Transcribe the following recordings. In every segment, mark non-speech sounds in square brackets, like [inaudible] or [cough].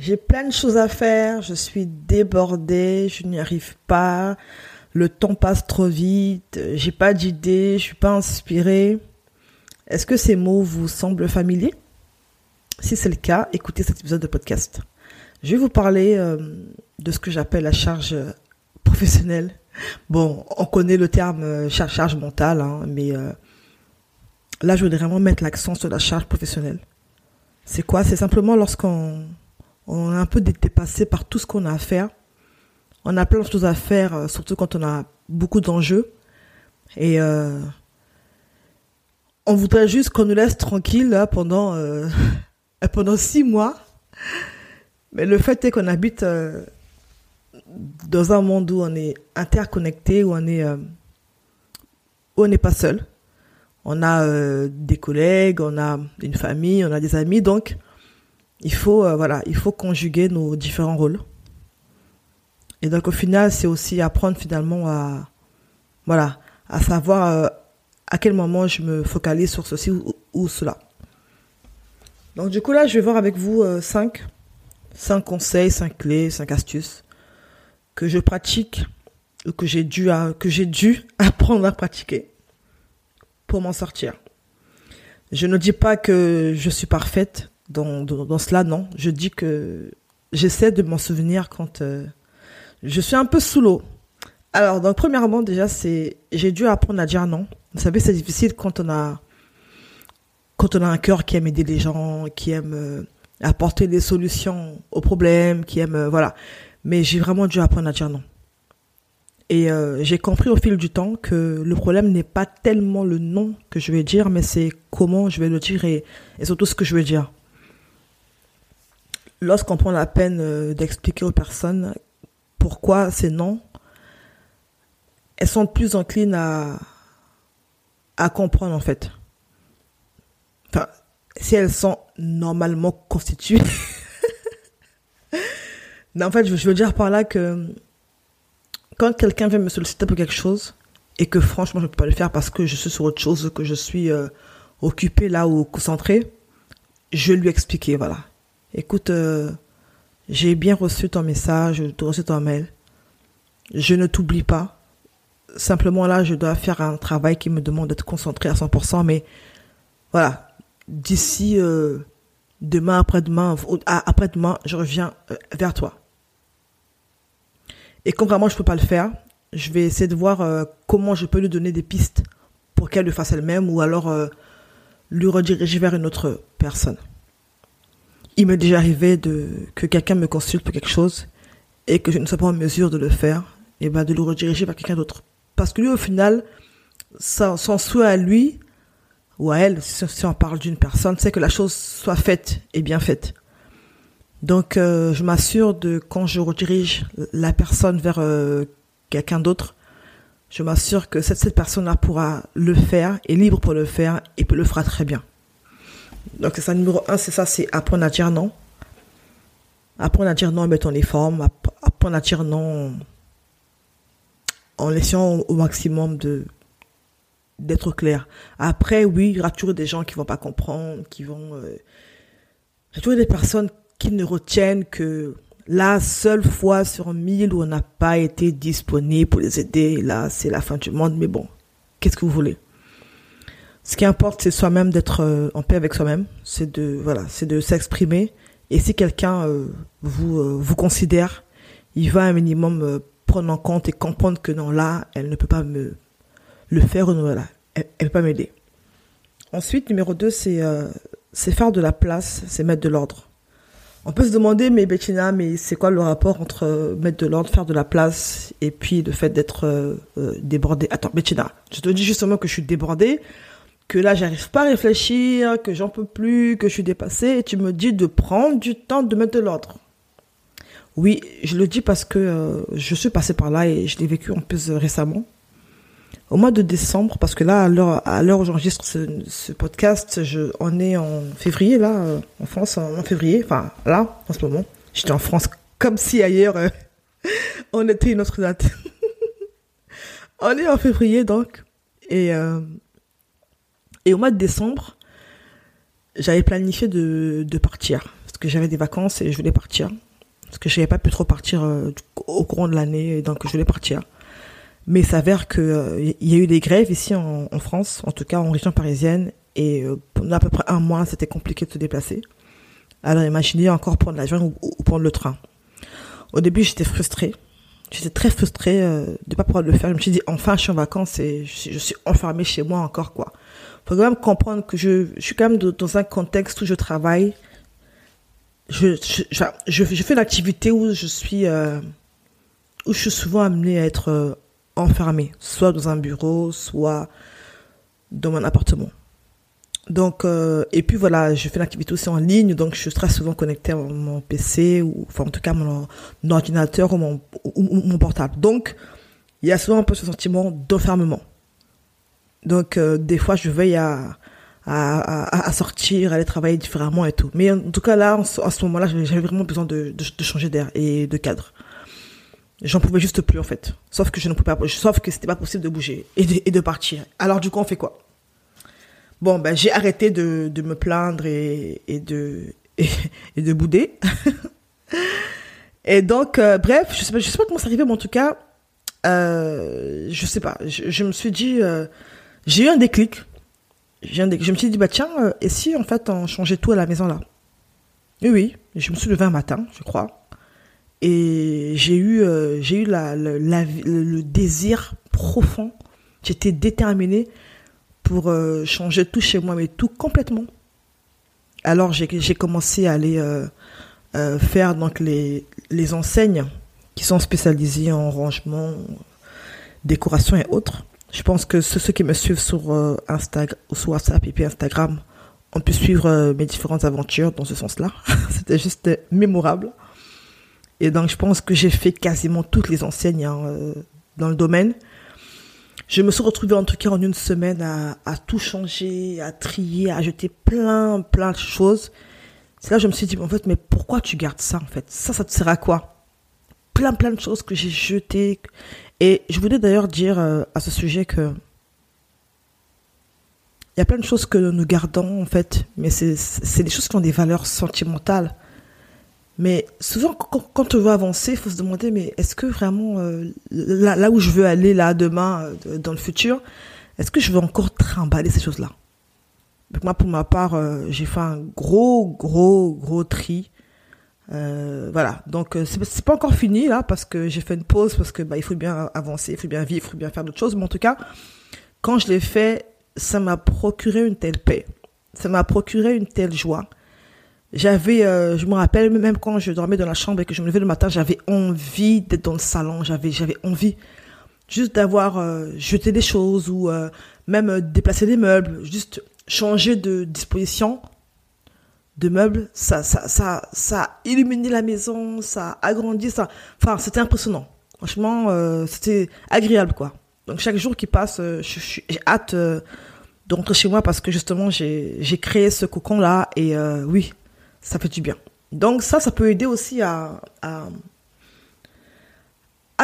J'ai plein de choses à faire, je suis débordée, je n'y arrive pas, le temps passe trop vite, j'ai pas d'idée, je suis pas inspirée. Est-ce que ces mots vous semblent familiers? Si c'est le cas, écoutez cet épisode de podcast. Je vais vous parler euh, de ce que j'appelle la charge professionnelle. Bon, on connaît le terme euh, charge, mentale, hein, mais euh, là, je voudrais vraiment mettre l'accent sur la charge professionnelle. C'est quoi? C'est simplement lorsqu'on on est un peu dépassé par tout ce qu'on a à faire. On a plein de choses à faire, euh, surtout quand on a beaucoup d'enjeux. Et euh, on voudrait juste qu'on nous laisse tranquille euh, [laughs] pendant six mois. Mais le fait est qu'on habite dans un monde où on est interconnecté, où on est où on n'est pas seul. On a des collègues, on a une famille, on a des amis, donc il faut euh, il faut conjuguer nos différents rôles. Et donc au final, c'est aussi apprendre finalement à voilà, à savoir euh, à quel moment je me focalise sur ceci ou, cela. Donc du coup là, je vais voir avec vous euh, cinq, conseils, cinq clés, cinq astuces que je pratique ou que j'ai dû [laughs] apprendre à pratiquer pour m'en sortir. Je ne dis pas que je suis parfaite, dans, cela, non. Je dis que j'essaie de m'en souvenir quand euh, je suis un peu sous l'eau. Alors, donc, premièrement, déjà, c'est, j'ai dû apprendre à dire non. Vous savez, c'est difficile quand on a, quand on a un cœur qui aime aider les gens, qui aime euh, apporter des solutions aux problèmes, qui aime, euh, voilà. Mais j'ai vraiment dû apprendre à dire non. Et j'ai compris au fil du temps que le problème n'est pas tellement le non que je vais dire, mais c'est comment je vais le dire et, et surtout ce que je vais dire lorsqu'on prend la peine euh, d'expliquer aux personnes pourquoi c'est non, elles sont plus enclines à, à comprendre en fait. Enfin, si elles sont normalement constituées. [laughs] non, en fait, je veux dire par là que quand quelqu'un vient me solliciter pour quelque chose et que franchement je ne peux pas le faire parce que je suis sur autre chose, que je suis euh, occupé là ou concentré, je lui expliquer, voilà écoute, euh, j'ai bien reçu ton message, j'ai reçu ton mail. Je ne t'oublie pas. Simplement là, je dois faire un travail qui me demande d'être concentré à 100%, mais voilà, d'ici euh, demain, après-demain, après-demain, je reviens euh, vers toi. Et quand vraiment je peux pas le faire, je vais essayer de voir comment je peux lui donner des pistes pour qu'elle le fasse elle-même ou alors lui rediriger vers une autre personne il m'est déjà arrivé de que quelqu'un me consulte pour quelque chose et que je ne sois pas en mesure de le faire, et ben de le rediriger vers quelqu'un d'autre. Parce que lui, au final, son, souhait à lui ou à elle, si, on parle d'une personne, c'est que la chose soit faite et bien faite. Donc, euh, je m'assure de quand je redirige la personne vers euh, quelqu'un d'autre, je m'assure que cette, personne-là pourra le faire, est libre pour le faire et le fera très bien. Donc, c'est ça, numéro un, c'est ça, c'est apprendre à dire non. Apprendre à dire non en mettant les formes. Apprendre à dire non en laissant au maximum de d'être clair. Après, oui, il y aura toujours des gens qui vont pas comprendre, qui vont... Euh, il y a toujours des personnes qui ne retiennent que la seule fois sur mille où on n'a pas été disponible pour les aider, là, c'est la fin du monde. Mais bon, qu'est-ce que vous voulez? Ce qui importe, c'est soi-même d'être euh, en paix avec soi-même. C'est de voilà, c'est de s'exprimer. Et si quelqu'un euh, vous euh, vous considère, il va un minimum prendre en compte et comprendre que non là, elle ne peut pas me le faire ou voilà, elle, elle peut pas m'aider. Ensuite, numéro 2, c'est c'est faire de la place, c'est mettre de l'ordre. On peut se demander, mais Bettina, mais c'est quoi le rapport entre mettre de l'ordre, faire de la place, et puis le fait d'être débordé Attends, Bettina, je te dis justement que je suis débordée que là j'arrive pas à réfléchir, que j'en peux plus, que je suis dépassée, et tu me dis de prendre du temps de mettre de l'ordre. Oui, je le dis parce que euh, je suis passée par là et je l'ai vécu en plus récemment. Au mois de décembre, parce que là, à l'heure où j'enregistre ce, podcast, on est en février, là, euh, en France, en, février, enfin, là, en ce moment. J'étais en France comme si ailleurs, euh, [laughs] on était une autre date. [laughs] on est en février, donc. Et et au mois de décembre, j'avais planifié de, partir. Parce que j'avais des vacances et je voulais partir. Parce que je n'avais pas pu trop partir euh, au courant de l'année, donc je voulais partir. Mais il s'avère qu'il euh, y a eu des grèves ici en, France, en tout cas en région parisienne, et pendant à peu près un mois, c'était compliqué de se déplacer. Alors imaginez encore prendre l'avion ou, prendre le train. Au début, j'étais frustrée. J'étais très frustrée de ne pas pouvoir le faire. Je me suis dit, enfin, je suis en vacances et je, suis enfermée chez moi encore, quoi. Faut quand même comprendre que je, suis quand même dans un contexte où je travaille je, fais l'activité où je suis, euh, où je suis souvent amenée à être euh, enfermée, soit dans un bureau, soit dans mon appartement. Donc, euh, et puis voilà, je fais l'activité aussi en ligne, donc je suis très souvent connectée à mon PC, ou enfin en tout cas mon, ordinateur mon, ou mon portable. Donc, il y a souvent un peu ce sentiment d'enfermement. Donc, des fois, je veille à, à, à, sortir, aller travailler différemment et tout. Mais en tout cas, là, à ce moment-là, j'avais vraiment besoin de, de, changer d'air et de cadre. J'en pouvais juste plus, en fait. Sauf que je ne pouvais pas, sauf que c'était pas possible de bouger et de, et de partir. Alors, du coup, on fait quoi? Bon, ben, j'ai arrêté de, de me plaindre et, et de, [laughs] et, de bouder. et donc, euh, bref, je sais sais pas comment ça arrivait, mais en tout cas, euh, je sais pas. Je, je me suis dit, euh, j'ai eu un déclic. Je, me suis dit, bah tiens, euh, et si en fait on changeait tout à la maison là? Oui, oui, je me suis levé un matin, je crois, et j'ai eu, euh, eu le désir profond, j'étais déterminée pour euh, changer tout chez moi, mais tout complètement. Alors j'ai commencé à aller faire donc les, les enseignes qui sont spécialisées en rangement, décoration et autres. Je pense que ceux, qui me suivent sur euh, Instagram, sur WhatsApp et puis Instagram ont pu suivre euh, mes différentes aventures dans ce sens-là. [laughs] C'était juste mémorable. Et donc, je pense que j'ai fait quasiment toutes les enseignes hein, euh, dans le domaine. Je me suis retrouvée en tout cas en une semaine à, à tout changer, à trier, à jeter plein, plein de choses. C'est là que je me suis dit, en fait, mais pourquoi tu gardes ça, en fait? Ça, ça te sert à quoi? Plein, plein de choses que j'ai jetées et je voulais d'ailleurs dire euh, à ce sujet que il y a plein de choses que nous gardons en fait, mais c'est des choses qui ont des valeurs sentimentales. Mais souvent, quand, on veut avancer, il faut se demander, mais est-ce que vraiment, euh, là, où je veux aller, là, demain, euh, dans le futur, est-ce que je veux encore trimballer ces choses-là? Moi, pour ma part, j'ai fait un gros, gros, gros tri euh, voilà, donc euh, c'est pas encore fini là parce que j'ai fait une pause parce que bah il faut bien avancer, il faut bien vivre, il faut bien faire d'autres choses. Mais en tout cas, quand je l'ai fait, ça m'a procuré une telle paix, ça m'a procuré une telle joie. J'avais, euh, je me rappelle même quand je dormais dans la chambre et que je me levais le matin, j'avais envie d'être dans le salon, j'avais j'avais envie juste d'avoir jeté des choses ou même déplacer des meubles, juste changer de disposition de meubles, ça, ça, ça, ça a illuminé la maison, ça a agrandi, ça, enfin, c'était impressionnant. Franchement, euh, c'était agréable, quoi. Donc, chaque jour qui passe, euh, j'ai hâte euh, de rentrer chez moi parce que justement, j'ai créé ce cocon-là et oui, ça fait du bien. Donc, ça, ça peut aider aussi à, à,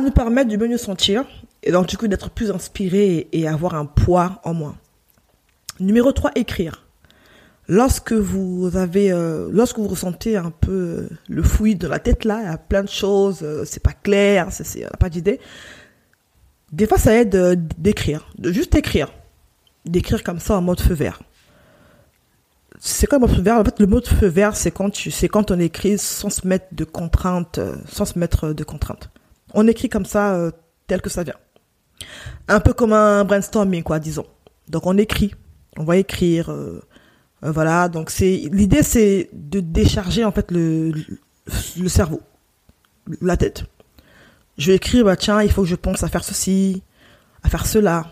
nous permettre de mieux sentir et donc, du coup, d'être plus inspiré et, et avoir un poids en moins. Numéro 3, écrire. Lorsque vous avez, euh, lorsque vous ressentez un peu euh, le fouillis de la tête là, il y a plein de choses, euh, c'est pas clair, c'est, pas d'idée. Des fois, ça aide d'écrire, de juste écrire, d'écrire comme ça en mode feu vert. C'est quoi le mode feu vert? En fait, le mode feu vert, c'est quand tu, c'est quand on écrit sans se mettre de contraintes, sans se mettre de contraintes. On écrit comme ça, tel que ça vient. Un peu comme un brainstorming, quoi, disons. Donc, on écrit, on va écrire euh, voilà, donc c'est l'idée c'est de décharger en fait le, le cerveau, la tête. Je vais écrire bah tiens, il faut que je pense à faire ceci, à faire cela,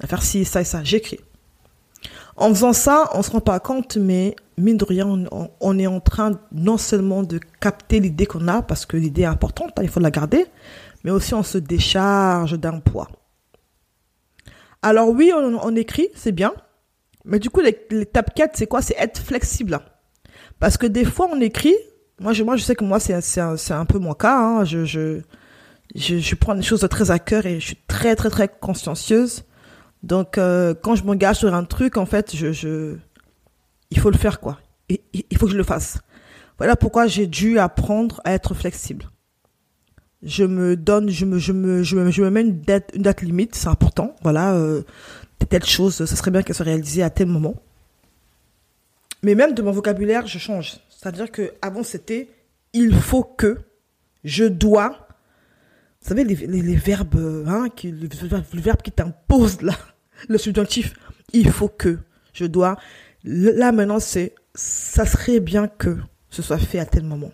à faire ci, ça et ça. J'écris. En faisant ça, on se rend pas compte, mais mine de rien, on, est en train non seulement de capter l'idée qu'on a, parce que l'idée est importante, hein, il faut la garder, mais aussi on se décharge d'un poids. Alors oui, on, on écrit, c'est bien, mais du coup, l'étape 4, c'est quoi? C'est être flexible. Parce que des fois, on écrit. Moi, je, sais que moi, c'est un, peu mon cas. Hein. Je, je, je, je, prends des choses très à cœur et je suis très, très, très consciencieuse. Donc, euh, quand je m'engage sur un truc, en fait, je, je, il faut le faire, quoi. il faut que je le fasse. Voilà pourquoi j'ai dû apprendre à être flexible. Je me donne, je me, je je me, je me mets une date, date limite, c'est important. Voilà, euh, telle chose, ça serait bien qu'elle soit réalisée à tel moment. Mais même de mon vocabulaire, je change. C'est-à-dire que avant c'était il faut que, je dois. Vous savez les, verbes, hein, qui, le, t'impose là, le subjonctif. Il faut que, je dois. Là maintenant c'est ça serait bien que ce soit fait à tel moment.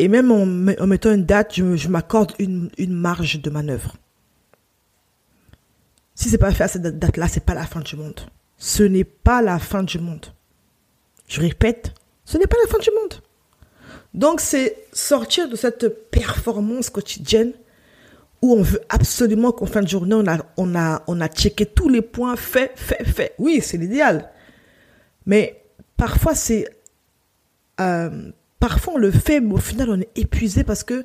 Et même en, mettant une date, je, m'accorde une, marge de manœuvre. Si c'est pas fait à cette date-là, c'est pas la fin du monde. Ce n'est pas la fin du monde. Je répète, ce n'est pas la fin du monde. Donc c'est sortir de cette performance quotidienne où on veut absolument qu'en fin de journée, on a, on a, on a checké tous les points fait, fait, fait. Oui, c'est l'idéal. Mais parfois, c'est euh, parfois on le fait, mais au final on est épuisé parce que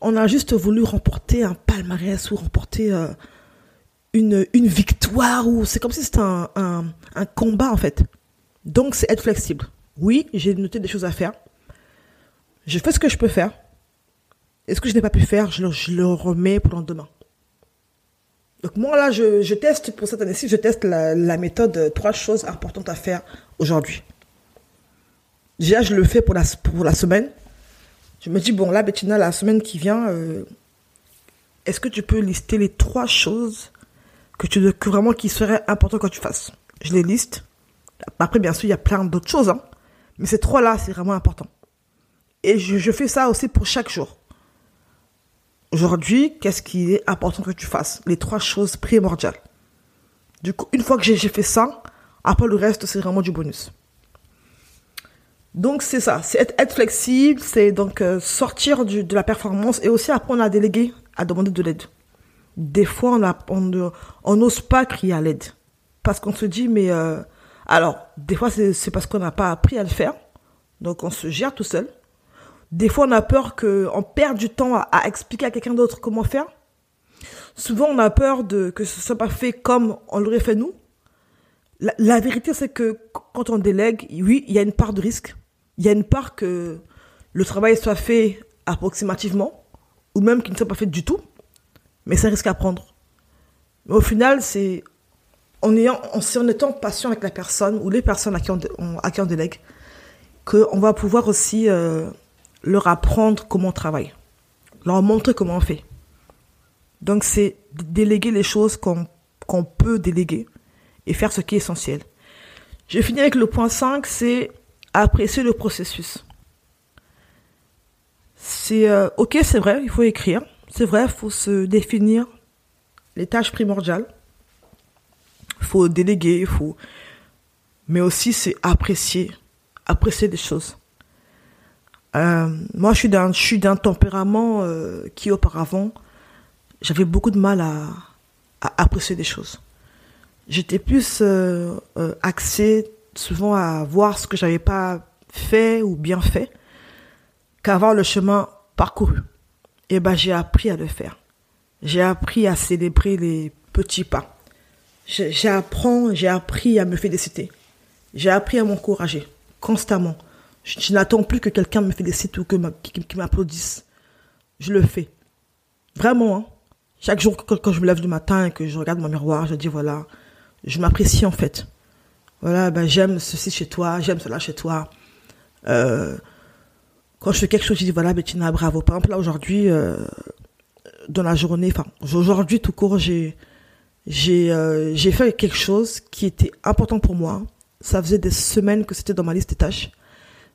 on a juste voulu remporter un palmarès ou remporter euh, une, victoire ou c'est comme si c'était un, combat en fait. Donc c'est être flexible. Oui, j'ai noté des choses à faire. Je fais ce que je peux faire. Et ce que je n'ai pas pu faire, je le, remets pour le lendemain. Donc moi là, je, teste pour cette année-ci, je teste la, la méthode euh, trois choses importantes à faire aujourd'hui. Déjà, je le fais pour la, pour la semaine. Je me dis, bon, là, Bettina, la semaine qui vient, euh, est-ce que tu peux lister les trois choses que tu que vraiment qui seraient importantes que tu fasses? Je les liste. Après, bien sûr, il y a plein d'autres choses, hein. Mais ces trois-là, c'est vraiment important. Et je, je fais ça aussi pour chaque jour. Aujourd'hui, qu'est-ce qui est important que tu fasses? Les trois choses primordiales. Du coup, une fois que j'ai fait ça, après le reste, c'est vraiment du bonus. Donc c'est ça, c'est être, flexible, c'est donc euh, sortir du, de la performance et aussi apprendre à déléguer, à demander de l'aide. Des fois, on n'ose pas crier à l'aide parce qu'on se dit mais euh, alors des fois c'est parce qu'on n'a pas appris à le faire, donc on se gère tout seul. Des fois, on a peur qu'on perde du temps à, à expliquer à quelqu'un d'autre comment faire. Souvent, on a peur de que ce soit pas fait comme on l'aurait fait nous. La, la vérité, c'est que quand on délègue, oui, il y a une part de risque il y a une part que le travail soit fait approximativement, ou même qu'il ne soit pas fait du tout, mais c'est un risque à prendre. Mais au final, c'est en, ayant, étant patient avec la personne ou les personnes à qui on, à qui on délègue, qu'on va pouvoir aussi euh, leur apprendre comment on travaille, leur montrer comment on fait. Donc c'est déléguer les choses qu'on peut déléguer et faire ce qui est essentiel. Je finir avec le point 5, c'est apprécier le processus. C'est euh, ok, c'est vrai, il faut écrire. C'est vrai, il faut se définir les tâches primordiales. Il faut déléguer, il faut. Mais aussi, c'est apprécier, apprécier des choses. Euh, moi, je suis d'un, tempérament euh, qui auparavant, j'avais beaucoup de mal à, à apprécier des choses. J'étais plus axée souvent à voir ce que j'avais pas fait ou bien fait qu'avoir le chemin parcouru. Et ben j'ai appris à le faire. J'ai appris à célébrer les petits pas. J'ai appris, j'ai appris à me féliciter. J'ai appris à m'encourager constamment. Je, n'attends plus que quelqu'un me félicite ou que qui, m'applaudisse. Je le fais. Vraiment. Hein. Chaque jour quand, quand, je me lève du matin et que je regarde mon miroir, je dis voilà, je m'apprécie en fait. Voilà, ben j'aime ceci chez toi, j'aime cela chez toi. Euh, quand je fais quelque chose, je dis voilà, Bettina, bravo. Par exemple, là aujourd'hui, euh, dans la journée, enfin aujourd'hui tout court, j'ai euh, j'ai fait quelque chose qui était important pour moi. Ça faisait des semaines que c'était dans ma liste des tâches.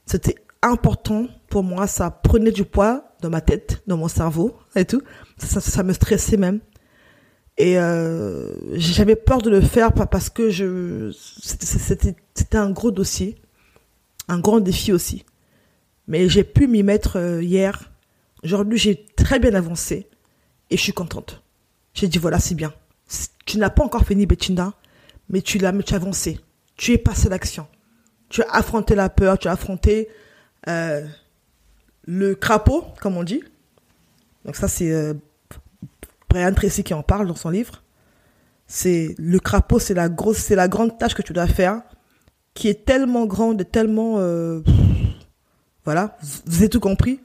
C'était important pour moi, ça prenait du poids dans ma tête, dans mon cerveau et tout. Ça me stressait même. Et euh, j'avais peur de le faire parce que je c'était un gros dossier, un grand défi aussi. Mais j'ai pu m'y mettre euh, hier. Aujourd'hui, j'ai très bien avancé et je suis contente. J'ai dit voilà, c'est bien. Tu n'as pas encore fini Bettina, mais tu l'as, tu as avancé. Tu es passé à l'action. Tu as affronté la peur, tu as affronté euh, le crapaud, comme on dit. Donc ça, c'est euh, Brian Tracy qui en parle dans son livre. C'est le crapaud, c'est la grosse, c'est la grande tâche que tu dois faire, qui est tellement grande tellement, euh, Voilà, vous avez tout compris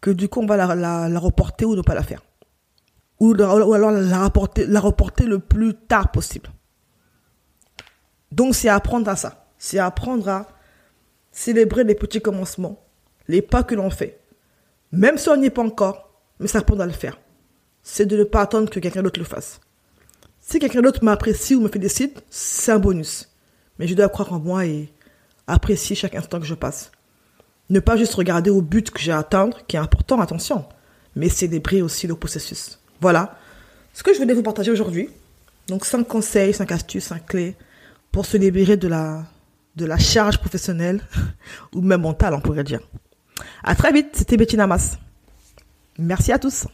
que du coup, on va la, reporter ou ne pas la faire. Ou, ou alors la reporter, la reporter le plus tard possible. Donc, c'est apprendre à ça. C'est apprendre à célébrer les petits commencements, les pas que l'on fait. Même si on n'y est pas encore, mais ça apprendre à le faire. C'est de ne pas attendre que quelqu'un d'autre le fasse. Si quelqu'un d'autre m'apprécie ou me félicite, c'est un bonus. Mais je dois croire en moi et apprécier chaque instant que je passe. Ne pas juste regarder au but que j'ai à atteindre, qui est important, attention, mais célébrer aussi le processus. Voilà ce que je voulais vous partager aujourd'hui. Donc 5 conseils, 5 astuces, 5 clés pour se libérer de la, de la charge professionnelle [laughs] ou même mentale, on pourrait dire. À très vite, c'était Betty Namas. Merci à tous.